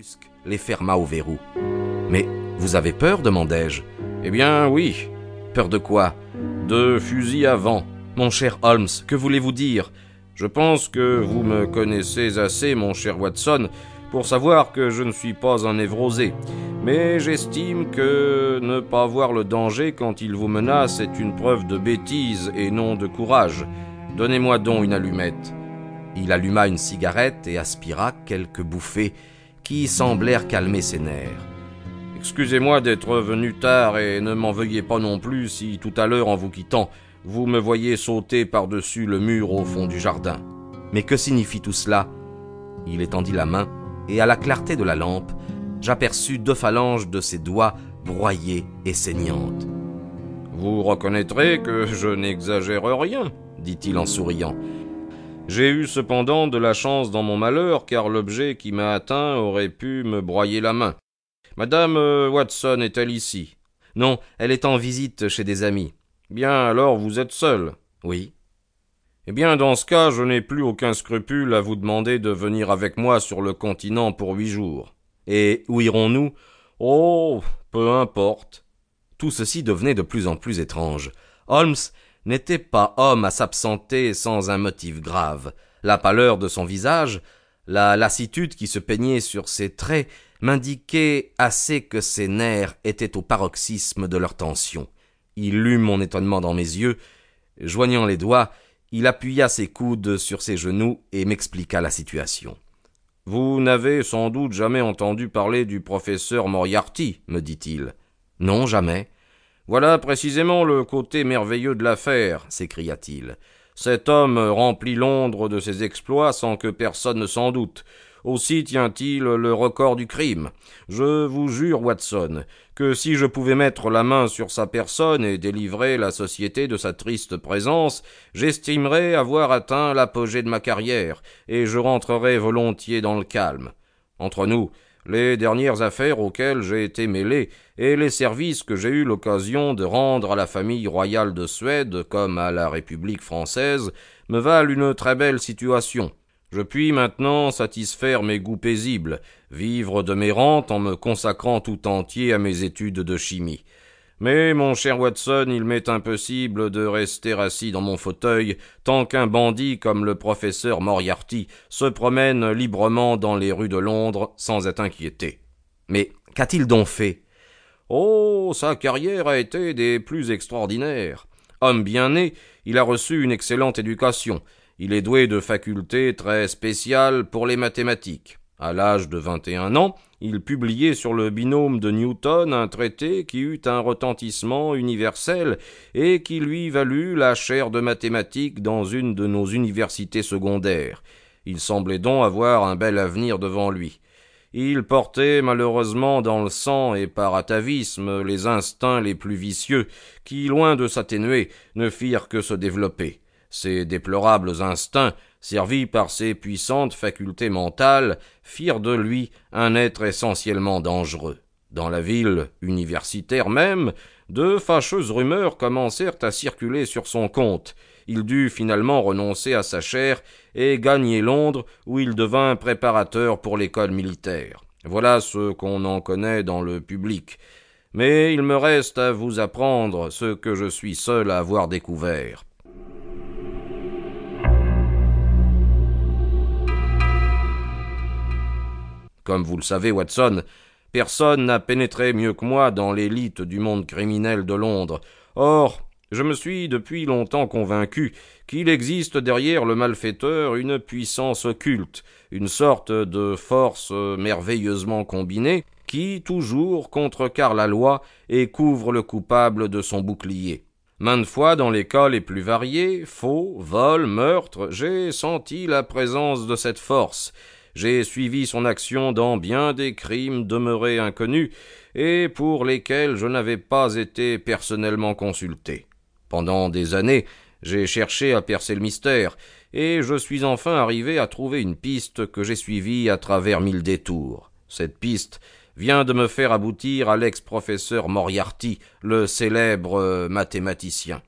brusque les ferma au verrou. Mais vous avez peur demandai-je. Eh bien oui. Peur de quoi? De fusil à vent. Mon cher Holmes, que voulez-vous dire? Je pense que vous me connaissez assez, mon cher Watson, pour savoir que je ne suis pas un névrosé. Mais j'estime que ne pas voir le danger quand il vous menace est une preuve de bêtise et non de courage. Donnez-moi donc une allumette. Il alluma une cigarette et aspira quelques bouffées qui semblèrent calmer ses nerfs. Excusez-moi d'être venu tard et ne m'en veuillez pas non plus si tout à l'heure en vous quittant, vous me voyez sauter par-dessus le mur au fond du jardin. Mais que signifie tout cela? Il étendit la main, et à la clarté de la lampe, j'aperçus deux phalanges de ses doigts broyées et saignantes. Vous reconnaîtrez que je n'exagère rien, dit-il en souriant. J'ai eu cependant de la chance dans mon malheur, car l'objet qui m'a atteint aurait pu me broyer la main. Madame euh, Watson est-elle ici? Non, elle est en visite chez des amis. Bien, alors vous êtes seul Oui. Eh bien, dans ce cas, je n'ai plus aucun scrupule à vous demander de venir avec moi sur le continent pour huit jours. Et où irons-nous? Oh, peu importe. Tout ceci devenait de plus en plus étrange. Holmes n'était pas homme à s'absenter sans un motif grave. La pâleur de son visage, la lassitude qui se peignait sur ses traits, m'indiquaient assez que ses nerfs étaient au paroxysme de leur tension. Il lut mon étonnement dans mes yeux. Joignant les doigts, il appuya ses coudes sur ses genoux et m'expliqua la situation. Vous n'avez sans doute jamais entendu parler du professeur Moriarty, me dit-il. Non, jamais. Voilà précisément le côté merveilleux de l'affaire, s'écria-t-il. Cet homme remplit Londres de ses exploits sans que personne ne s'en doute. Aussi tient-il le record du crime. Je vous jure, Watson, que si je pouvais mettre la main sur sa personne et délivrer la société de sa triste présence, j'estimerais avoir atteint l'apogée de ma carrière, et je rentrerais volontiers dans le calme. Entre nous, les dernières affaires auxquelles j'ai été mêlé et les services que j'ai eu l'occasion de rendre à la famille royale de Suède comme à la République française me valent une très belle situation. Je puis maintenant satisfaire mes goûts paisibles, vivre de mes rentes en me consacrant tout entier à mes études de chimie. Mais, mon cher Watson, il m'est impossible de rester assis dans mon fauteuil tant qu'un bandit comme le professeur Moriarty se promène librement dans les rues de Londres sans être inquiété. Mais qu'a-t-il donc fait? Oh. Sa carrière a été des plus extraordinaires. Homme bien né, il a reçu une excellente éducation, il est doué de facultés très spéciales pour les mathématiques. À l'âge de vingt et un ans, il publiait sur le binôme de Newton un traité qui eut un retentissement universel et qui lui valut la chaire de mathématiques dans une de nos universités secondaires. Il semblait donc avoir un bel avenir devant lui. Il portait malheureusement dans le sang et par atavisme les instincts les plus vicieux, qui, loin de s'atténuer, ne firent que se développer. Ces déplorables instincts, servis par ses puissantes facultés mentales, firent de lui un être essentiellement dangereux. Dans la ville universitaire même, de fâcheuses rumeurs commencèrent à circuler sur son compte. Il dut finalement renoncer à sa chaire et gagner Londres, où il devint préparateur pour l'école militaire. Voilà ce qu'on en connaît dans le public. Mais il me reste à vous apprendre ce que je suis seul à avoir découvert. Comme vous le savez, Watson, personne n'a pénétré mieux que moi dans l'élite du monde criminel de Londres. Or, je me suis depuis longtemps convaincu qu'il existe derrière le malfaiteur une puissance occulte, une sorte de force merveilleusement combinée, qui toujours contrecarre la loi et couvre le coupable de son bouclier. Maintes fois, dans les cas les plus variés, faux, vols, meurtres, j'ai senti la présence de cette force, j'ai suivi son action dans bien des crimes demeurés inconnus et pour lesquels je n'avais pas été personnellement consulté. Pendant des années, j'ai cherché à percer le mystère, et je suis enfin arrivé à trouver une piste que j'ai suivie à travers mille détours. Cette piste vient de me faire aboutir à l'ex-professeur Moriarty, le célèbre mathématicien.